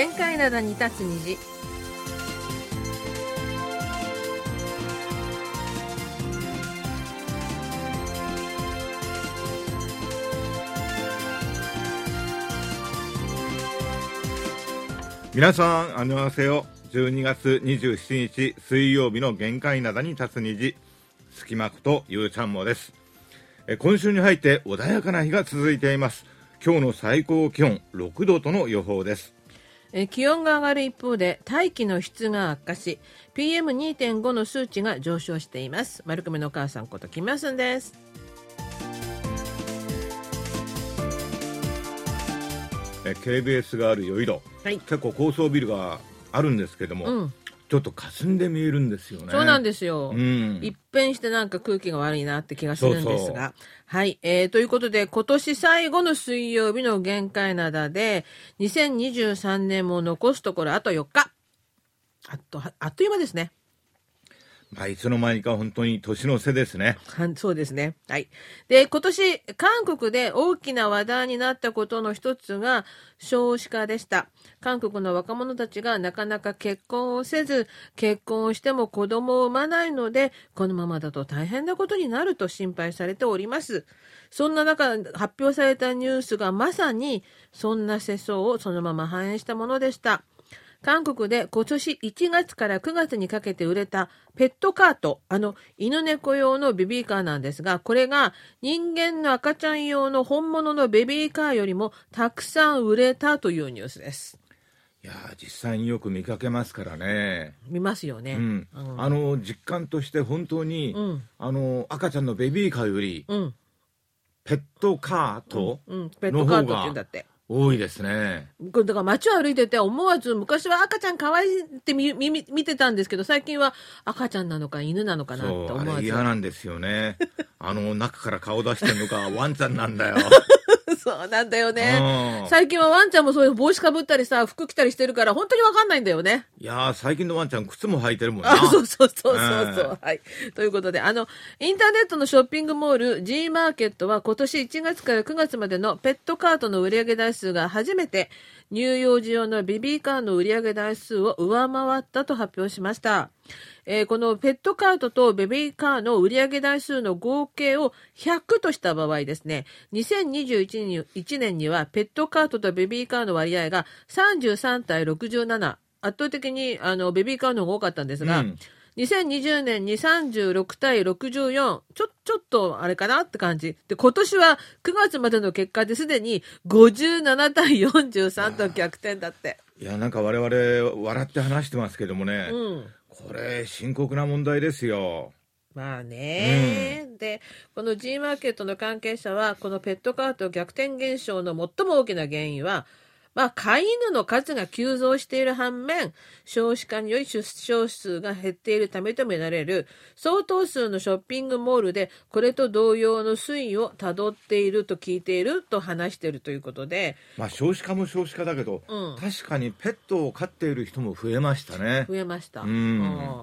限界灘に立つ虹皆さん、あのわせよ。12月27日水曜日の限界灘に立つ虹、隙間ことゆうちゃんもです。え今週に入って穏やかな日が続いています。今日の最高気温6度との予報です。えー気温が上がる一方で大気の質が悪化し PM2.5 の数値が上昇しています。丸亀のお母さんことキムヤスンです。え KBS がある余井戸、はい。結構高層ビルがあるんですけども、うんちょっと霞んで見えるんですよね。そうなんですよ、うん。一変してなんか空気が悪いなって気がするんですが。そうはい、えー、ということで今年最後の水曜日の限界灘で2023年も残すところあと4日。あっとあっという間ですねまあ、いつの間にか本当に年の瀬ですね。はそうですね。はい。で、今年、韓国で大きな話題になったことの一つが少子化でした。韓国の若者たちがなかなか結婚をせず、結婚をしても子供を産まないので、このままだと大変なことになると心配されております。そんな中、発表されたニュースがまさに、そんな世相をそのまま反映したものでした。韓国で今年1月から9月にかけて売れたペットカート、あの犬猫用のベビーカーなんですが、これが人間の赤ちゃん用の本物のベビーカーよりもたくさん売れたというニュースです。いやー実際によく見かけますからね。見ますよね。うん、あの実感として本当に、うんあの赤ちゃんのベビーカーよりうん、ペットカートうん、ペットカートって言うんだって。多いですね。これだから街を歩いてて思わず昔は赤ちゃん可愛いって見見見見てたんですけど最近は赤ちゃんなのか犬なのかなってそうあれ思わず嫌なんですよね。あの中から顔出してるのがワンちゃんなんだよ。そうなんだよねうん最近はワンちゃんもそういう帽子かぶったりさ服着たりしてるから本当にわかんないんだよねいやー最近のワンちゃん靴も履いてるもんな。あ、そうそうそうそうそう。えはい。ということで、あの、インターネットのショッピングモール G マーケットは今年1月から9月までのペットカートの売上台数が初めて乳幼児用のベビーカーの売上台数を上回ったと発表しました。えーこのペットカートとベビーカーの売上台数の合計を100とした場合ですね、2021年にはペットカートとベビーカーの割合が33対67、圧倒的にあのベビーカーの方が多かったんですが、うん。2020年に36対64、ちょ、ちょっとあれかなって感じ。で、今年は9月までの結果ですでに57対43と逆転だって。いやなんか我々笑って話してますけどもね、うん。これ深刻な問題ですよ。まあね、で、この G マーケットの関係者は、このペットカート逆転現象の最も大きな原因は、まあ、飼い犬の数が急増している反面、少子化により出生数が減っているためとみられる、相当数のショッピングモールで、これと同様の推移をたどっていると聞いていると話しているということで、まあ少子化も少子化だけど、うん確かにペットを飼っている人も増えましたね。増えました。うんう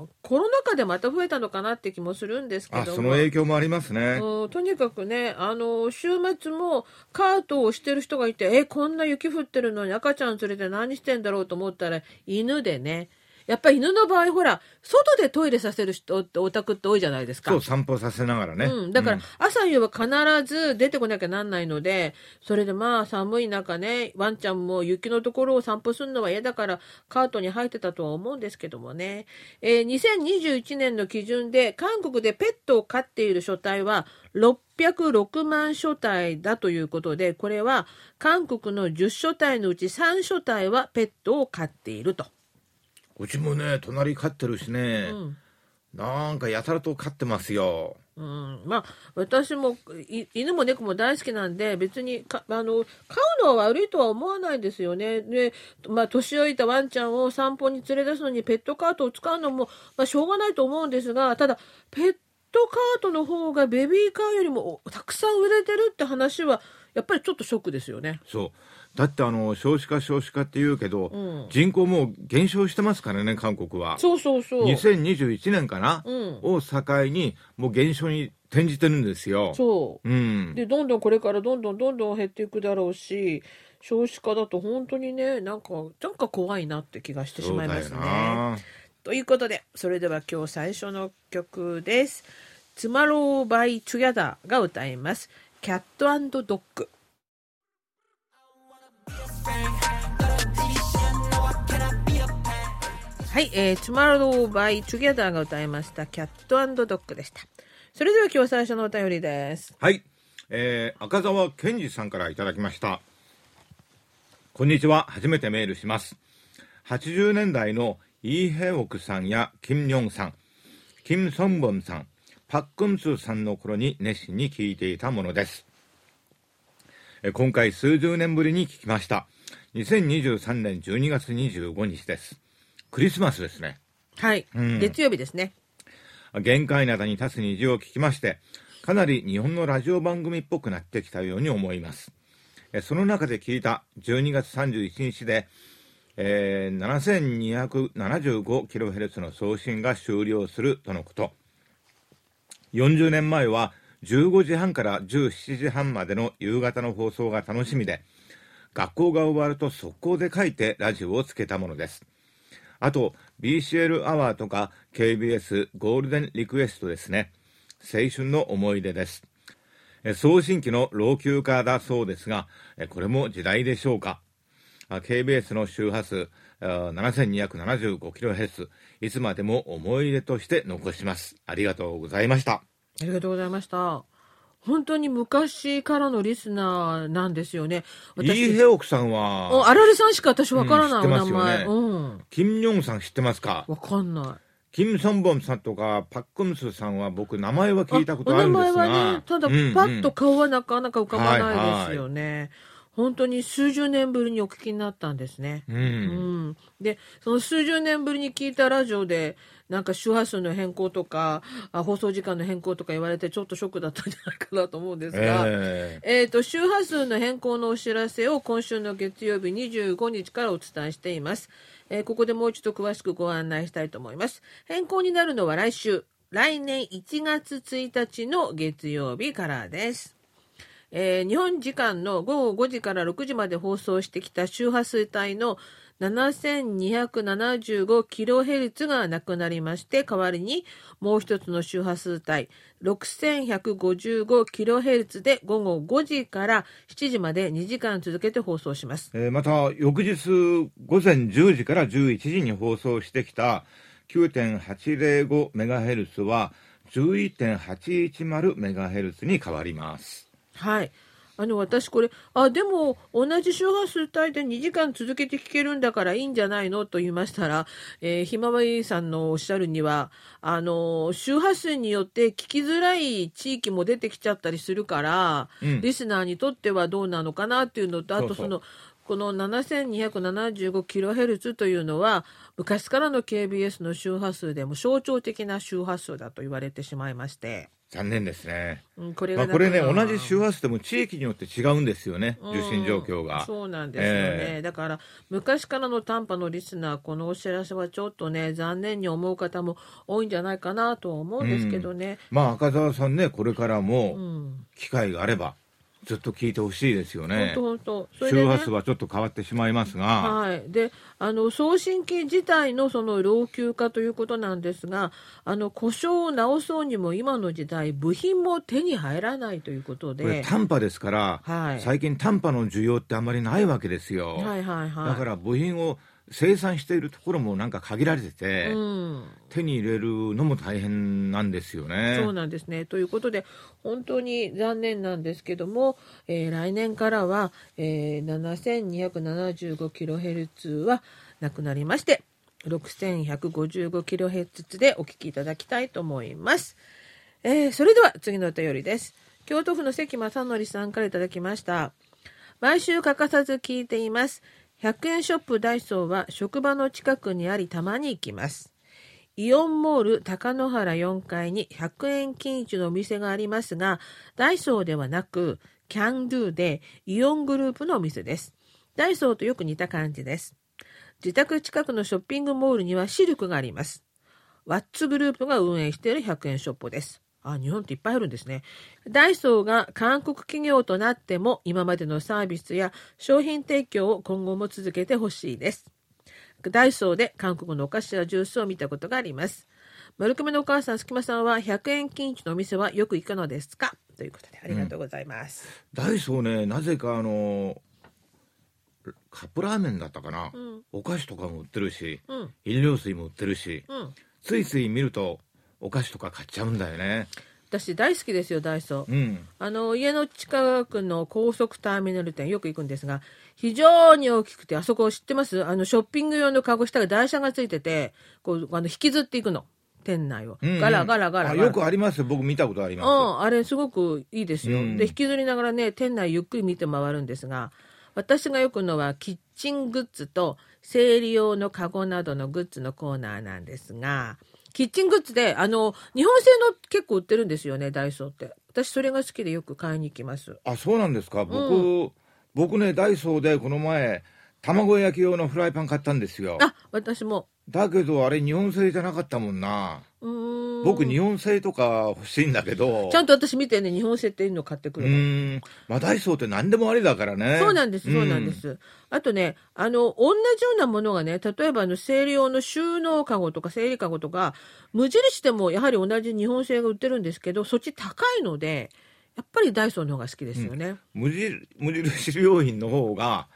んコロナ禍でまた増えたのかなって気もするんですけどその影響もありますね。うんとにかくね、あの、週末もカートをしてる人がいて、え、こんな雪降ってるの？に赤ちゃん連れて何してんだろうと思ったら、犬でね。やっぱり犬の場合、ほら、外でトイレさせる人ってお宅って多いじゃないですか。そう散歩させながらね。うん、だからうん朝夕は必ず出てこなきゃなんないのでそれでまあ寒い中ねワンちゃんも雪のところを散歩するのは嫌だからカートに入ってたとは思うんですけどもね、えー2021年の基準で韓国でペットを飼っている所帯は606万所帯だということでこれは韓国の10所帯のうち3所帯はペットを飼っていると。うちもね隣飼ってるしね、うんなんかやたらと飼ってますよ。うん、まあ私もい犬も猫も大好きなんで別にかあの飼うのは悪いとは思わないですよね。で、まあ、年老いたワンちゃんを散歩に連れ出すのにペットカートを使うのも、まあ、しょうがないと思うんですがただペットカートの方がベビーカーよりもたくさん売れてるって話はやっぱりちょっとショックですよね。そうだってあの少子化少子化って言うけど、うん人口もう減少してますからね韓国は。そうそうそう。2021年かな、うんを境にもう減少に転じてるんですよ。そううん。でどんどんこれからどんどんどんどん減っていくだろうし少子化だと本当にねなんかなんか怖いなって気がしてしまいますね。ということでそれでは今日最初の曲です。 TOMORROW BY TOGETHERが歌います。 Cat Dog。はい、えー、 TOMORROW BY TOGETHERが歌いました Cat Dog でした。それでは今日最初のお便りです。はい、えー、赤澤健二さんからいただきましたこんにちは初めてメールします80年代のイー・ヘオクさんやキム・ヨンさんキム・ソンボンさんパックンスーさんの頃に熱心に聞いていたものです今回数十年ぶりに聞きました2023年12月25日ですクリスマスですねはい、うん月曜日ですね。限界灘に立つ虹を聞きまして、かなり日本のラジオ番組っぽくなってきたように思います。えその中で聞いた12月31日で、えー、7275kHz の送信が終了するとのこと。40年前は15時半から17時半までの夕方の放送が楽しみで、学校が終わると速攻で書いてラジオをつけたものです。あと、BCL アワーとか KBS ゴールデンリクエストですね。青春の思い出です。送信機の老朽化だそうですが、これも時代でしょうか。KBS の周波数 7275kHz、いつまでも思い出として残します。ありがとうございました。ありがとうございました。本当に昔からのリスナーなんですよね。イーヘオクさんおは、あられさんしか私わからない、うんお名前。うん。キム・ヨンさん知ってますか？わかんない。キム・ソンボンさんとかパックンスさんは僕名前は聞いたことあるんですがお名前はね、ただ、パッと顔はなかなか浮かばないですよね。本当に数十年ぶりにお聞きになったんですね。ううん。ん、でその数十年ぶりに聞いたラジオでなんか周波数の変更とかあ放送時間の変更とか言われてちょっとショックだったんじゃないかなと思うんですが、ええ。ー、と周波数の変更のお知らせを今週の月曜日25日からお伝えしています、えーここでもう一度詳しくご案内したいと思います。変更になるのは来週。来年1月1日の月曜日からですえー日本時間の午後5時から6時まで放送してきた周波数帯の 7275kHz がなくなりまして代わりにもう一つの周波数帯 6155kHz で午後5時から7時まで2時間続けて放送します。えーまた翌日午前10時から11時に放送してきた 9.805MHz は 11.810MHz に変わりますはい。あの、私これ、あ、でも、同じ周波数帯で2時間続けて聞けるんだからいいんじゃないのと言いましたら、えーひまわりさんのおっしゃるには、あの、周波数によって聞きづらい地域も出てきちゃったりするから、うん。リスナーにとってはどうなのかなっていうのと、あそうそう。とその、この 7275kHz というのは昔からの KBS の周波数でも象徴的な周波数だと言われてしまいまして、残念ですね、うんこれまあ、がこれね同じ周波数でも地域によって違うんですよね受信状況うんが、そうなんですよね、えだから昔からの短波のリスナーこのお知らせはちょっとね残念に思う方も多いんじゃないかなとは思うんですけどね、まあ赤澤さんねこれからうもん。機会があればずっと聞いてほしいですよね。本当本当。周波数はちょっと変わってしまいますが、はい、であの送信機自体のその老朽化ということなんですがあの故障を直そうにも今の時代部品も手に入らないということこれで、短波ですから、はい。最近短波の需要ってあまりないわけですよ、はいはいはい。だから部品を生産しているところもなんか限られてて、うん、手に入れるのも大変なんですよね。そうなんですね。ということで、本当に残念なんですけども、えー来年からは、えー、7275kHz はなくなりまして、6155kHz でお聞きいただきたいと思います。えーそれでは次のお便りです。京都府の関正則さんからいただきました。毎週欠かさず聞いています。100円ショップダイソーは職場の近くにありたまに行きます。イオンモール高野原4階に100円均一のお店がありますが、ダイソーではなく、キャンドゥでイオングループのお店です。ダイソーとよく似た感じです。自宅近くのショッピングモールにはシルクがあります。ワッツグループが運営している100円ショップです。あ、日本っていっぱいあるんですね。ダイソーが韓国企業となっても今までのサービスや商品提供を今後も続けてほしいです。ダイソーで韓国のお菓子やジュースを見たことがあります。丸亀のお母さん、すきまさんは100円均一のお店はよく行くのですか？ということでありがとうございます。うん、ダイソーね、なぜかあのカップラーメンだったかな、うん、お菓子とかも売ってるし、うん、飲料水も売ってるし、ついつい見るとお菓子とか買っちゃうんだよね。私大好きですよダイソー、うん、あの家の近くの高速ターミナル店よく行くんですが非常に大きくてあそこ知ってます？あのショッピング用のカゴ下が台車がついててこうあの引きずっていくの。店内を、うんうん、ガラガラガラよくあります僕見たことあります、うん、あれすごくいいですよ、うん、で引きずりながらね店内ゆっくり見て回るんですが私がよくのはキッチングッズと生理用のカゴなどのグッズのコーナーなんですがキッチングッズで、あの、日本製の結構売ってるんですよね、ダイソーって。私それが好きでよく買いに行きます。あ、そうなんですか？僕、うん、僕ね、ダイソーでこの前、卵焼き用のフライパン買ったんですよ。あ、私も。だけどあれ日本製じゃなかったもんな。僕日本製とか欲しいんだけど。ちゃんと私見てね日本製っていうの買ってくるうん。まあダイソーって何でもありだからね。そうなんですそうなんです、あとねあの同じようなものがね例えばあの生理用の収納かごとか生理かごとか無印でもやはり同じ日本製が売ってるんですけどそっち高いのでやっぱりダイソーの方が好きですよね、うん、無印無印良品の方が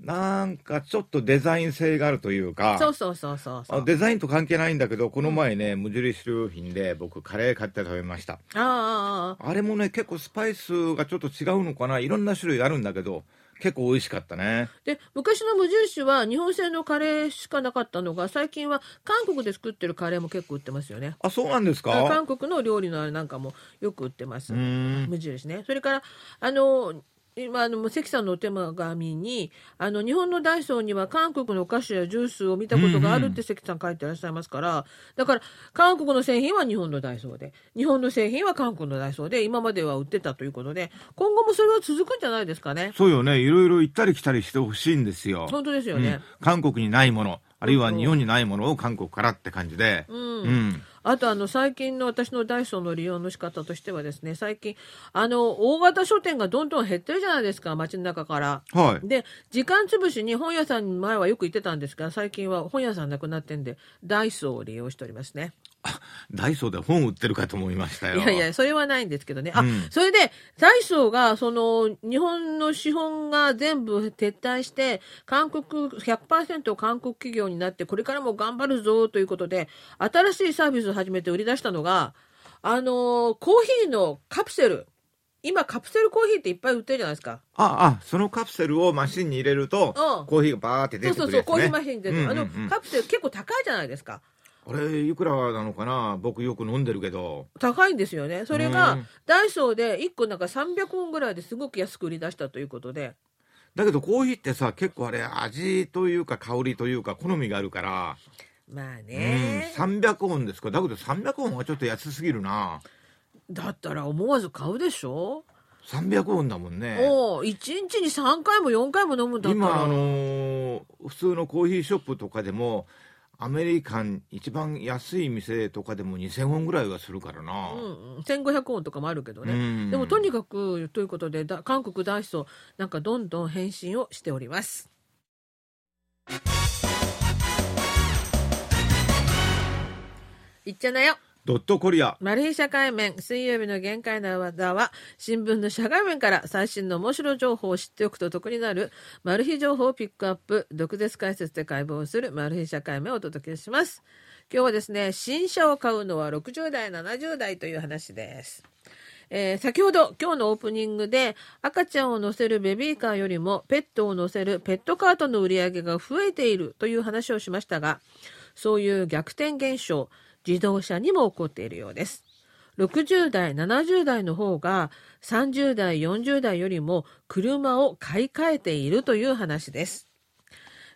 なんかちょっとデザイン性があるというか、そうそうそうそうデザインと関係ないんだけど、この前ね、無印良品で僕カレー買って食べました。あああれもね、結構スパイスがちょっと違うのかな、いろんな種類あるんだけど、結構美味しかったね。で、昔の無印は日本製のカレーしかなかったのが、最近は韓国で作ってるカレーも結構売ってますよね。あ、そうなんですか？韓国の料理のあれなんかもよく売ってます。無印ね。それから、あの、今あの関さんのお手紙にあの日本のダイソーには韓国のお菓子やジュースを見たことがあるって関さん書いてらっしゃいますから、だから韓国の製品は日本のダイソーで日本の製品は韓国のダイソーで今までは売ってたということで今後もそれは続くんじゃないですかね。そうよね。いろいろ行ったり来たりしてほしいんですよ。本当ですよね、うん、韓国にないものあるいは日本にないものを韓国からって感じで、うん、うんあとあの最近の私のダイソーの利用の仕方としてはですね最近あの大型書店がどんどん減ってるじゃないですか街の中から。はい、で時間つぶしに本屋さんに前はよく行ってたんですが最近は本屋さんなくなってんでダイソーを利用しておりますね。ダイソーで本売ってるかと思いましたよ。いやいや、それはないんですけどね。あ、うん、それで、ダイソーが、その、日本の資本が全部撤退して、韓国、100%韓国企業になって、これからも頑張るぞということで、新しいサービスを始めて売り出したのが、あのコーヒーのカプセル。今カプセルコーヒーっていっぱい売ってるじゃないですか。ああ、そのカプセルをマシンに入れると、うん、コーヒーがバーって出てくる、ね、そうそうそう、コーヒーマシンで、うんうんうん、あのカプセル結構高いじゃないですか。あれいくらなのかな？僕よく飲んでるけど。高いんですよね。それがダイソーで1個なんか300ウォンぐらいですごく安く売り出したということで。だけどコーヒーってさ結構あれ味というか香りというか好みがあるから。まあね、うん、300ウォンですか？だけど300ウォンはちょっと安すぎるな。だったら思わず買うでしょ？300ウォンだもんね。お1日に3回も4回も飲むんだったら。今あのー、普通のコーヒーショップとかでもアメリカン一番安い店とかでも2000ウォンぐらいはするからな、うん、1500ウォンとかもあるけどね、うん、でもとにかくということでだ韓国大使なんかどんどん返信をしております。いっちゃなよドットコリア。マル秘社会面、水曜日の限界の技は、新聞の社会面から最新の面白情報を知っておくと得になる、マル秘情報をピックアップ、毒舌解説で解剖するマル秘社会面をお届けします。今日はですね、新車を買うのは60代、70代という話です。えー、先ほど今日のオープニングで赤ちゃんを乗せるベビーカーよりもペットを乗せるペットカートの売り上げが増えているという話をしましたがそういう逆転現象自動車にも起こっているようです。60代、70代の方が30代、40代よりも車を買い替えているという話です。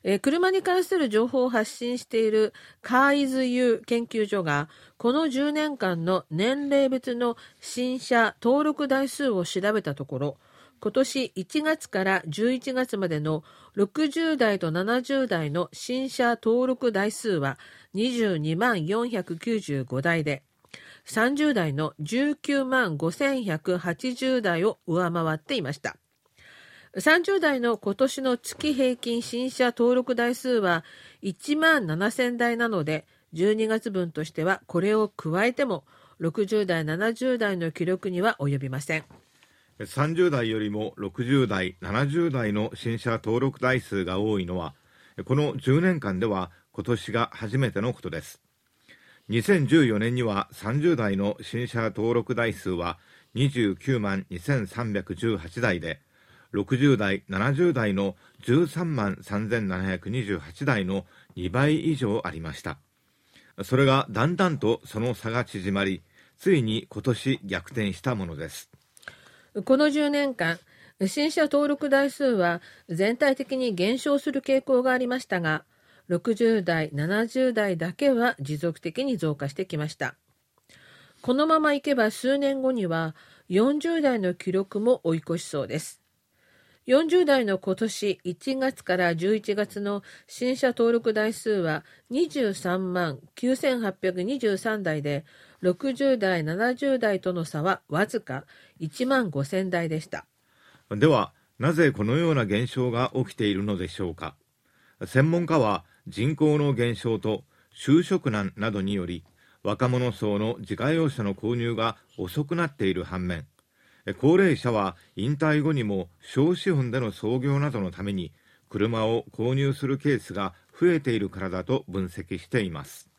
えー、車に関する情報を発信しているカーイズユー研究所がこの10年間の年齢別の新車登録台数を調べたところ今年1月から11月までの60代と70代の新車登録台数は22万495台で、30代の19万5180台を上回っていました。30代の今年の月平均新車登録台数は1万7000台なので、12月分としてはこれを加えても60代、70代の記録には及びません。30代よりも60代、70代の新車登録台数が多いのは、この10年間では今年が初めてのことです。2014年には30代の新車登録台数は29万2318台で、60代、70代の13万3728台の2倍以上ありました。それがだんだんとその差が縮まり、ついに今年逆転したものです。この10年間、新車登録台数は全体的に減少する傾向がありましたが、60代、70代だけは持続的に増加してきました。このままいけば数年後には40代の記録も追い越しそうです。40代の今年1月から11月の新車登録台数は23万9823台で、60代、70代との差はわずか1万5000台でした。では、なぜこのような現象が起きているのでしょうか。専門家は人口の減少と就職難などにより、若者層の自家用車の購入が遅くなっている反面、高齢者は引退後にも小資本での創業などのために車を購入するケースが増えているからだと分析しています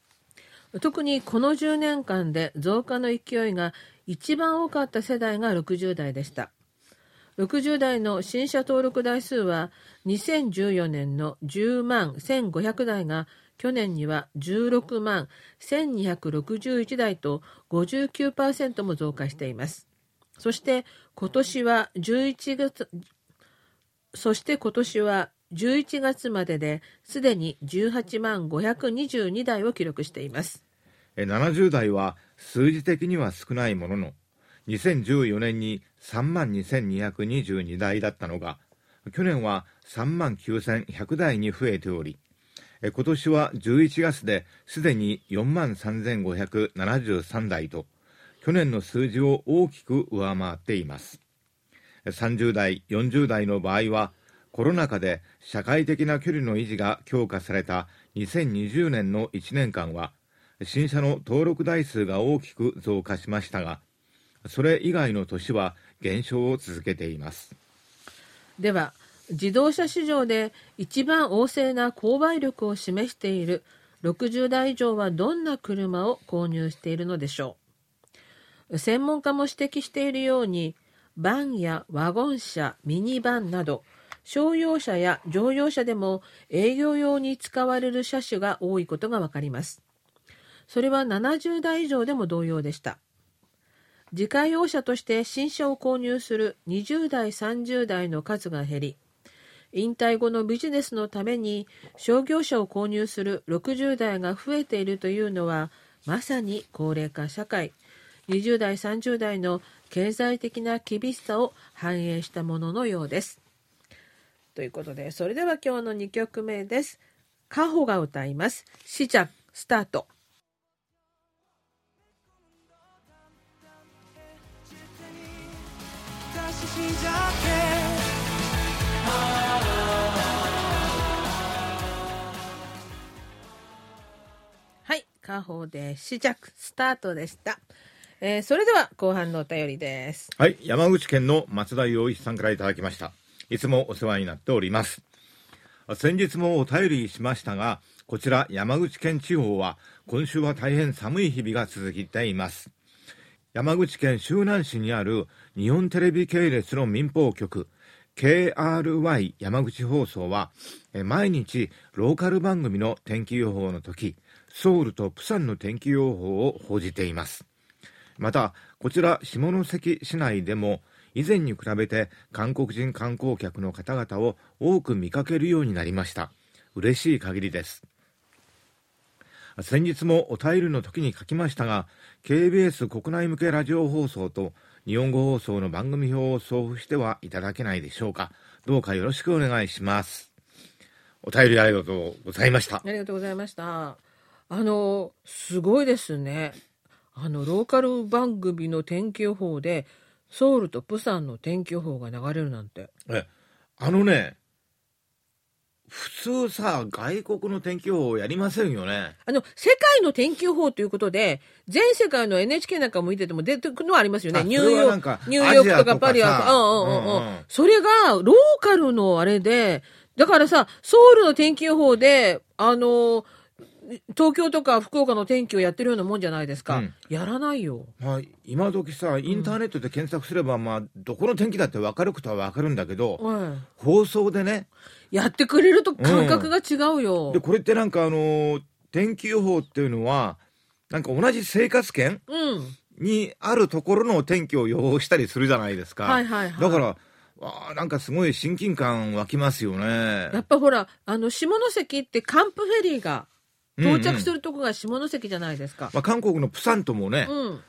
特にこの10年間で増加の勢いが一番多かった世代が60代でした。60代の新車登録台数は2014年の10万1500台が去年には16万1261台と59%も増加しています。そして今年は11月、そして今年は11月までですでに18万522台を記録しています。70代は数字的には少ないものの、2014年に3万2222台だったのが、去年は3万9100台に増えており、今年は11月ですでに4万3573台と、去年の数字を大きく上回っています30代40代の場合はコロナ禍で社会的な距離の維持が強化された2020年の1年間は新車の登録台数が大きく増加しましたがそれ以外の年は減少を続けています。では自動車市場で一番旺盛な購買力を示している60代以上はどんな車を購入しているのでしょう？専門家も指摘しているように、バンやワゴン車、ミニバンなど、商用車や乗用車でも営業用に使われる車種が多いことがわかります。それは70代以上でも同様でした。自家用車として新車を購入する20代、30代の数が減り、引退後のビジネスのために商業車を購入する60代が増えているというのは、まさに高齢化社会、20代、30代の経済的な厳しさを反映したもののようです。ということで、それでは今日の2曲目です。カホが歌います。シジャスタート。はい、カホでシジャクスタートでした。えー、それでは後半のお便りです。はい、山口県の松田洋一さんからいただきました。いつもお世話になっております。先日もお便りしましたが、こちら山口県地方は今週は大変寒い日々が続いています。山口県周南市にある日本テレビ系列の民放局 KRY 山口放送は毎日ローカル番組の天気予報の時ソウルとプサンの天気予報を報じていますまた、こちら下関市内でも以前に比べて韓国人観光客の方々を多く見かけるようになりました。嬉しい限りです。先日もお便りの時に書きましたが、KBS 国内向けラジオ放送と日本語放送の番組表を送付してはいただけないでしょうか。どうかよろしくお願いします。お便りありがとうございました。ありがとうございました。あの、すごいですね。あの、ローカル番組の天気予報で、ソウルとプサンの天気予報が流れるなんて。え、あのね、普通さ、外国の天気予報やりませんよね。あの、世界の天気予報ということで、全世界の NHK なんかも見てても出てくるのはありますよね。あニューヨーク、ニューヨークとかかパリはさうんうんうんううん。それが、ローカルのあれで、だからさ、ソウルの天気予報で、あの、東京とか福岡の天気をやってるようなもんじゃないですか。うんやらないよ。まあ、今時さ、インターネットで検索すれば、まあ、どこの天気だって分かることは分かるんだけど、うん放送でね、やってくれると感覚が違うよ。で、これってなんかあのー天気予報っていうのは、なんか同じ生活圏うん。にあるところの天気を予報したりするじゃないですか。はいはいはいだから、あーなんかすごい親近感湧きますよね。やっぱほら、あの、下関ってカンプフェリーが到着する。るとこが下関じゃないですか。まあ、韓国のプサンともね、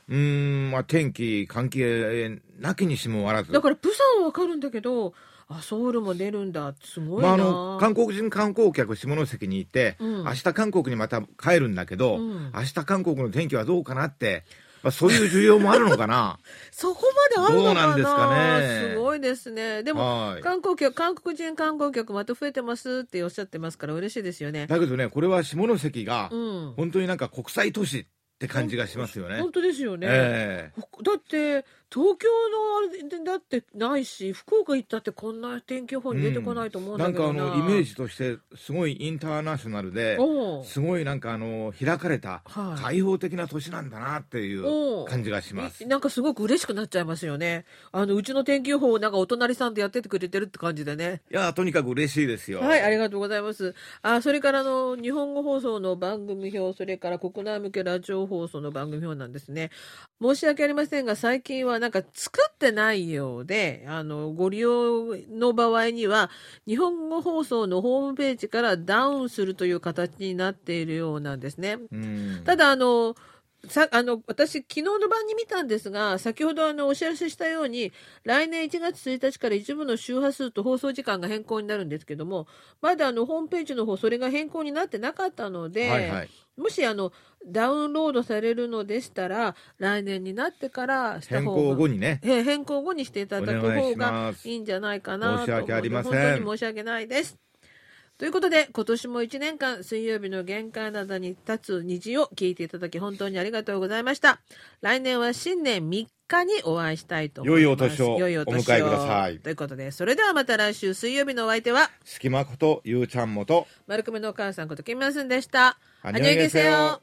うん。ん、まあ、天気関係なきにしもあらず。だから、プサンはわかるんだけど、あ、ソウルも出るんだ。すごいまあ、な。あの韓国人観光客下関にいて、うん明日韓国にまた帰るんだけど、うん明日韓国の天気はどうかなって、まあ、そういう需要もあるのかな？そこまであるのかな？どうなんですかねすごいですね。でも、はい観光客、韓国人観光客また増えてますっておっしゃってますから嬉しいですよね。だけどねこれは下関がうん。本当になんか国際都市って感じがしますよね。本当ですよね。ええだって東京のあれでだってないし福岡行ったってこんな天気予報に出てこないと思うんなんかあだけどな,、のイメージとしてすごいインターナショナルですごいなんかあの開かれたはい開放的な都市なんだなっていう感じがしますい。なんかすごく嬉しくなっちゃいますよねあのうちの天気予報をなんかお隣さんでやっててくれてるって感じでねいやとにかく嬉しいですよ。はい、ありがとうございます。あ、それからあの、日本語放送の番組表、それから国内向けラジオ放送の番組表なんですね。申し訳ありませんが、最近はなんか作ってないようで、あの、ご利用の場合には、日本語放送のホームページからダウンするという形になっているようなんですね。うんただ、あの、さあの私、昨日の晩に見たんですが、先ほどあのお知らせしたように、来年1月1日から一部の周波数と放送時間が変更になるんですけども、まだあのホームページの方、それが変更になってなかったので、はいはいもしあのダウンロードされるのでしたら、来年になってからした変方が更後にね。えー変更後にしていただく方がいいんじゃないかなと申し訳ありません本当に申し訳ないです。ということで、今年も1年間、水曜日の玄関などに立つ虹を聞いていただき、本当にありがとうございました。来年は新年3日にお会いしたいと思います。良いお年を。良いお年を。迎えください。ということで、それではまた来週水曜日のお相手は、隙間ことゆうちゃんもと、丸組のお母さんこときみますんでした。あにょげせよ。